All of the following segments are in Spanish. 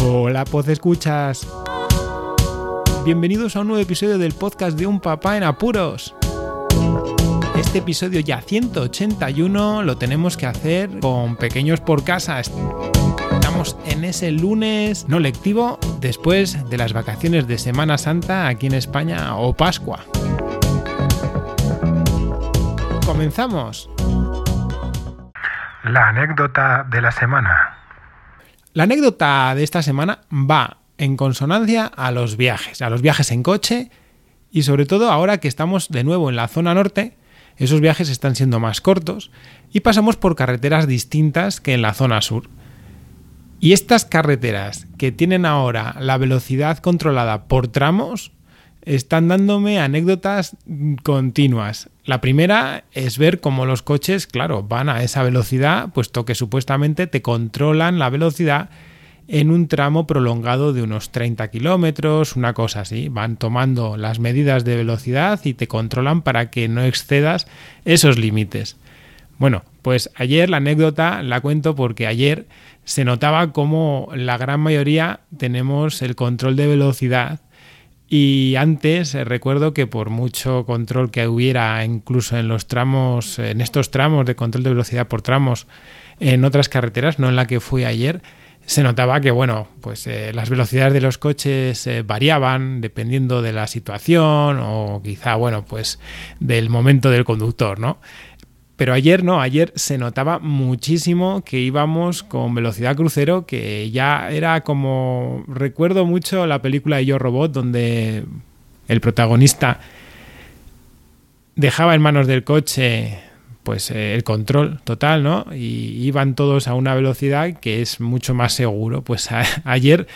Hola, Poz Escuchas. Bienvenidos a un nuevo episodio del podcast de Un Papá en Apuros. Este episodio ya 181 lo tenemos que hacer con pequeños por casa. Estamos en ese lunes no lectivo después de las vacaciones de Semana Santa aquí en España o Pascua. Comenzamos. La anécdota de la semana. La anécdota de esta semana va en consonancia a los viajes, a los viajes en coche y sobre todo ahora que estamos de nuevo en la zona norte, esos viajes están siendo más cortos y pasamos por carreteras distintas que en la zona sur. Y estas carreteras que tienen ahora la velocidad controlada por tramos están dándome anécdotas continuas. La primera es ver cómo los coches, claro, van a esa velocidad, puesto que supuestamente te controlan la velocidad en un tramo prolongado de unos 30 kilómetros, una cosa así. Van tomando las medidas de velocidad y te controlan para que no excedas esos límites. Bueno, pues ayer la anécdota la cuento porque ayer se notaba como la gran mayoría tenemos el control de velocidad y antes eh, recuerdo que por mucho control que hubiera incluso en los tramos, en estos tramos de control de velocidad por tramos en otras carreteras, no en la que fui ayer, se notaba que bueno, pues eh, las velocidades de los coches eh, variaban dependiendo de la situación o quizá bueno, pues del momento del conductor, ¿no? Pero ayer no, ayer se notaba muchísimo que íbamos con velocidad crucero, que ya era como... Recuerdo mucho la película de Yo Robot, donde el protagonista dejaba en manos del coche pues eh, el control total, ¿no? Y iban todos a una velocidad que es mucho más seguro. Pues ayer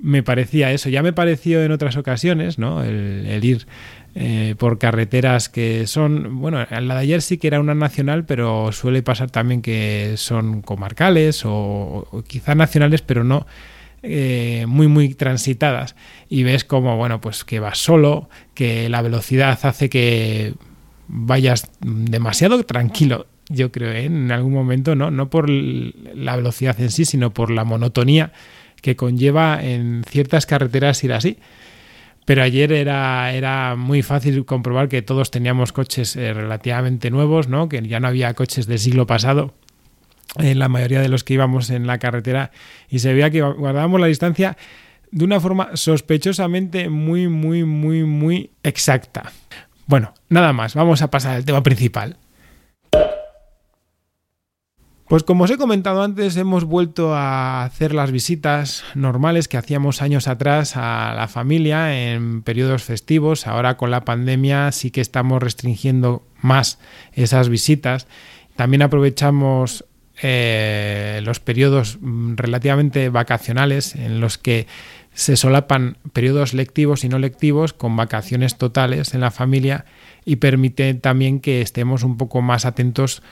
me parecía eso, ya me pareció en otras ocasiones, ¿no? el ir eh, por carreteras que son, bueno, la de ayer sí que era una nacional, pero suele pasar también que son comarcales o, quizá nacionales, pero no eh, muy, muy transitadas. Y ves como, bueno, pues que vas solo, que la velocidad hace que vayas demasiado tranquilo, yo creo, ¿eh? en algún momento, ¿no? No por la velocidad en sí, sino por la monotonía que conlleva en ciertas carreteras ir así. Pero ayer era, era muy fácil comprobar que todos teníamos coches eh, relativamente nuevos, ¿no? que ya no había coches del siglo pasado en la mayoría de los que íbamos en la carretera y se veía que guardábamos la distancia de una forma sospechosamente muy, muy, muy, muy exacta. Bueno, nada más, vamos a pasar al tema principal. Pues como os he comentado antes, hemos vuelto a hacer las visitas normales que hacíamos años atrás a la familia en periodos festivos. Ahora con la pandemia sí que estamos restringiendo más esas visitas. También aprovechamos eh, los periodos mm, relativamente vacacionales en los que se solapan periodos lectivos y no lectivos con vacaciones totales en la familia y permite también que estemos un poco más atentos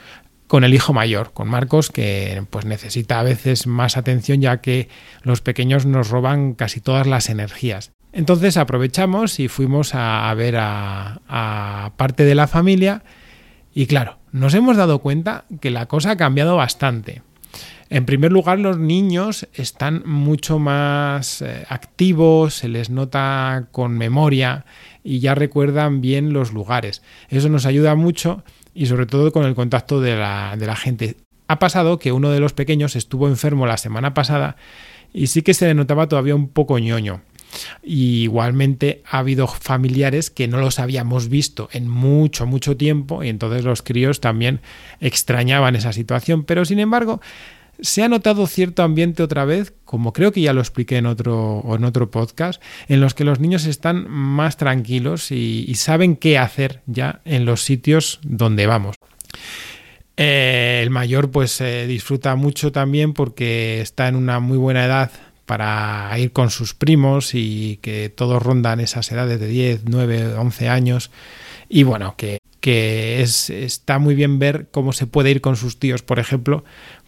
con el hijo mayor, con Marcos, que pues necesita a veces más atención ya que los pequeños nos roban casi todas las energías. Entonces aprovechamos y fuimos a, ver a, parte de la familia y claro, nos hemos dado cuenta que la cosa ha cambiado bastante. En primer lugar, los niños están mucho más eh, activos, se les nota con memoria y ya recuerdan bien los lugares. Eso nos ayuda mucho y sobre todo con el contacto de la, gente. Ha pasado que uno de los pequeños estuvo enfermo la semana pasada y sí que se le notaba todavía un poco ñoño. Y igualmente ha habido familiares que no los habíamos visto en mucho, mucho tiempo y entonces los críos también extrañaban esa situación. Pero sin embargo, se ha notado cierto ambiente otra vez, como creo que ya lo expliqué en otro, en otro podcast, en los que los niños están más tranquilos y, saben qué hacer ya en los sitios donde vamos. Eh, el mayor pues disfruta mucho también porque está en una muy buena edad para ir con sus primos y que todos rondan esas edades de 10, 9, 11 años. Y bueno, que, que es, está muy bien ver cómo se puede ir con sus tíos, por ejemplo,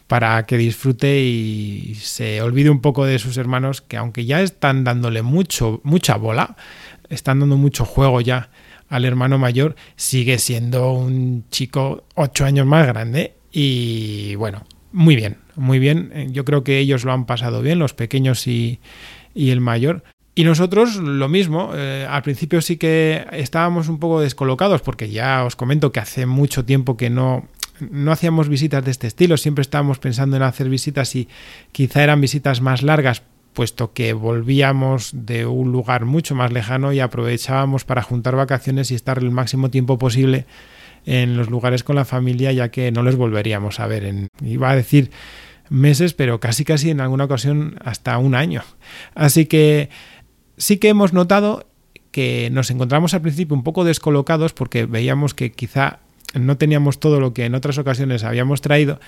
para que disfrute y se olvide un poco de sus hermanos que aunque ya están dándole mucho mucha bola, están dando mucho juego ya al hermano mayor, sigue siendo un chico ocho años más grande y bueno, muy bien. muy bien. Yo creo que ellos lo han pasado bien, los pequeños y, y el mayor. Y nosotros lo mismo, eh, al principio sí que estábamos un poco descolocados porque ya os comento que hace mucho tiempo que no, no hacíamos visitas de este estilo, siempre estábamos pensando en hacer visitas y quizá eran visitas más largas puesto que volvíamos de un lugar mucho más lejano y aprovechábamos para juntar vacaciones y estar el máximo tiempo posible en los lugares con la familia ya que no les volveríamos a ver en iba a decir meses pero casi casi en alguna ocasión hasta un año. Así que sí que hemos notado que nos encontramos al principio un poco descolocados porque veíamos que quizá no teníamos todo lo que en otras ocasiones habíamos traído,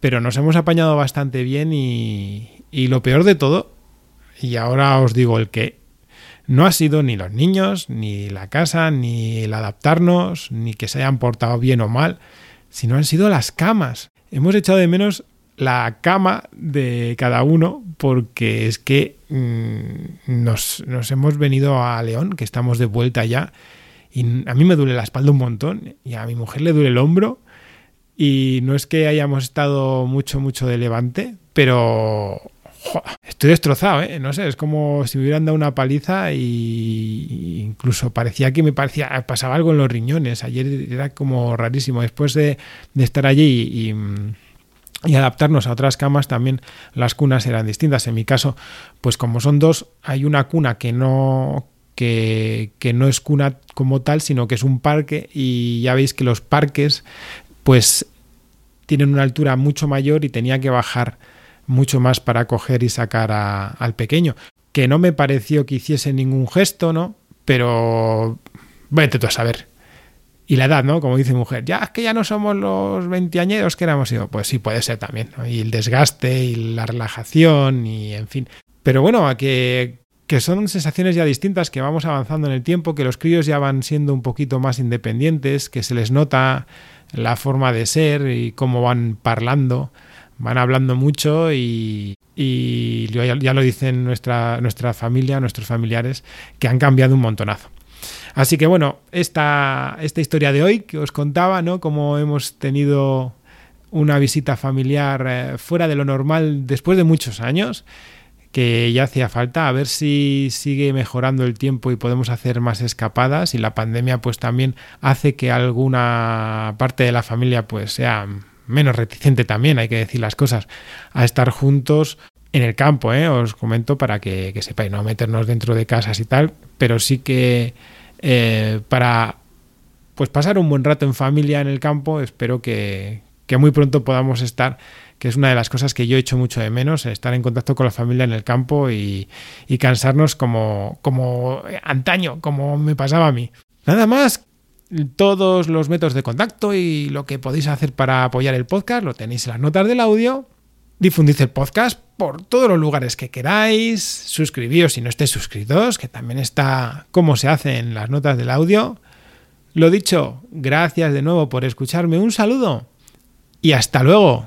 pero nos hemos apañado bastante bien y, y lo peor de todo, y ahora os digo el que no ha sido ni los niños, ni la casa, ni el adaptarnos, ni que se hayan portado bien o mal, sino han sido las camas. Hemos echado de menos la cama de cada uno porque es que mm, nos, nos, hemos venido a León, que estamos de vuelta ya, y a mí me duele la espalda un montón y a mi mujer le duele el hombro y no es que hayamos estado mucho, mucho de levante, pero estoy destrozado, ¿eh? No sé, es como si me hubieran dado una paliza y incluso parecía que me parecía, pasaba algo en los riñones. Ayer era como rarísimo. Después de, de estar allí y y adaptarnos a otras camas también las cunas eran distintas. En mi caso, pues como son dos, hay una cuna que no que, no es cuna como tal, sino que es un parque y ya veis que los parques pues tienen una altura mucho mayor y tenía que bajar mucho más para coger y sacar al pequeño. Que no me pareció que hiciese ningún gesto, ¿no? Pero vete tú a saber y la edad, ¿no? Como dice mujer, ya es que ya no somos los veinteañeros que éramos. yo, pues sí, puede ser también. Y el desgaste y la relajación y en fin. Pero bueno, a que, que son sensaciones ya distintas, que vamos avanzando en el tiempo, que los críos ya van siendo un poquito más independientes, que se les nota la forma de ser y cómo van parlando, van hablando mucho y, y ya, lo dicen nuestra, nuestra familia, nuestros familiares, que han cambiado un montonazo. Así que bueno, esta, esta historia de hoy que os contaba, ¿no? Cómo hemos tenido una visita familiar eh, fuera de lo normal después de muchos años, que ya hacía falta, a ver si sigue mejorando el tiempo y podemos hacer más escapadas y la pandemia pues también hace que alguna parte de la familia pues sea menos reticente también, hay que decir las cosas, a estar juntos en el campo, ¿eh? os comento para que, que sepáis, no meternos dentro de casas y tal, pero sí que eh, para pues pasar un buen rato en familia en el campo. Espero que, que, muy pronto podamos estar, que es una de las cosas que yo he hecho mucho de menos, estar en contacto con la familia en el campo y, cansarnos como, como antaño, como me pasaba a mí. Nada más, todos los métodos de contacto y lo que podéis hacer para apoyar el podcast lo tenéis en las notas del audio. Difundid el podcast por todos los lugares que queráis. Suscribíos si no estéis suscritos, que también está como se hace en las notas del audio. Lo dicho, gracias de nuevo por escucharme. Un saludo y hasta luego.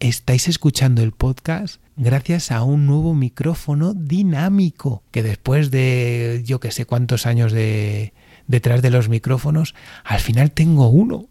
estáis escuchando el podcast gracias a un nuevo micrófono dinámico que después de yo que sé cuántos años de detrás de los micrófonos, al final tengo uno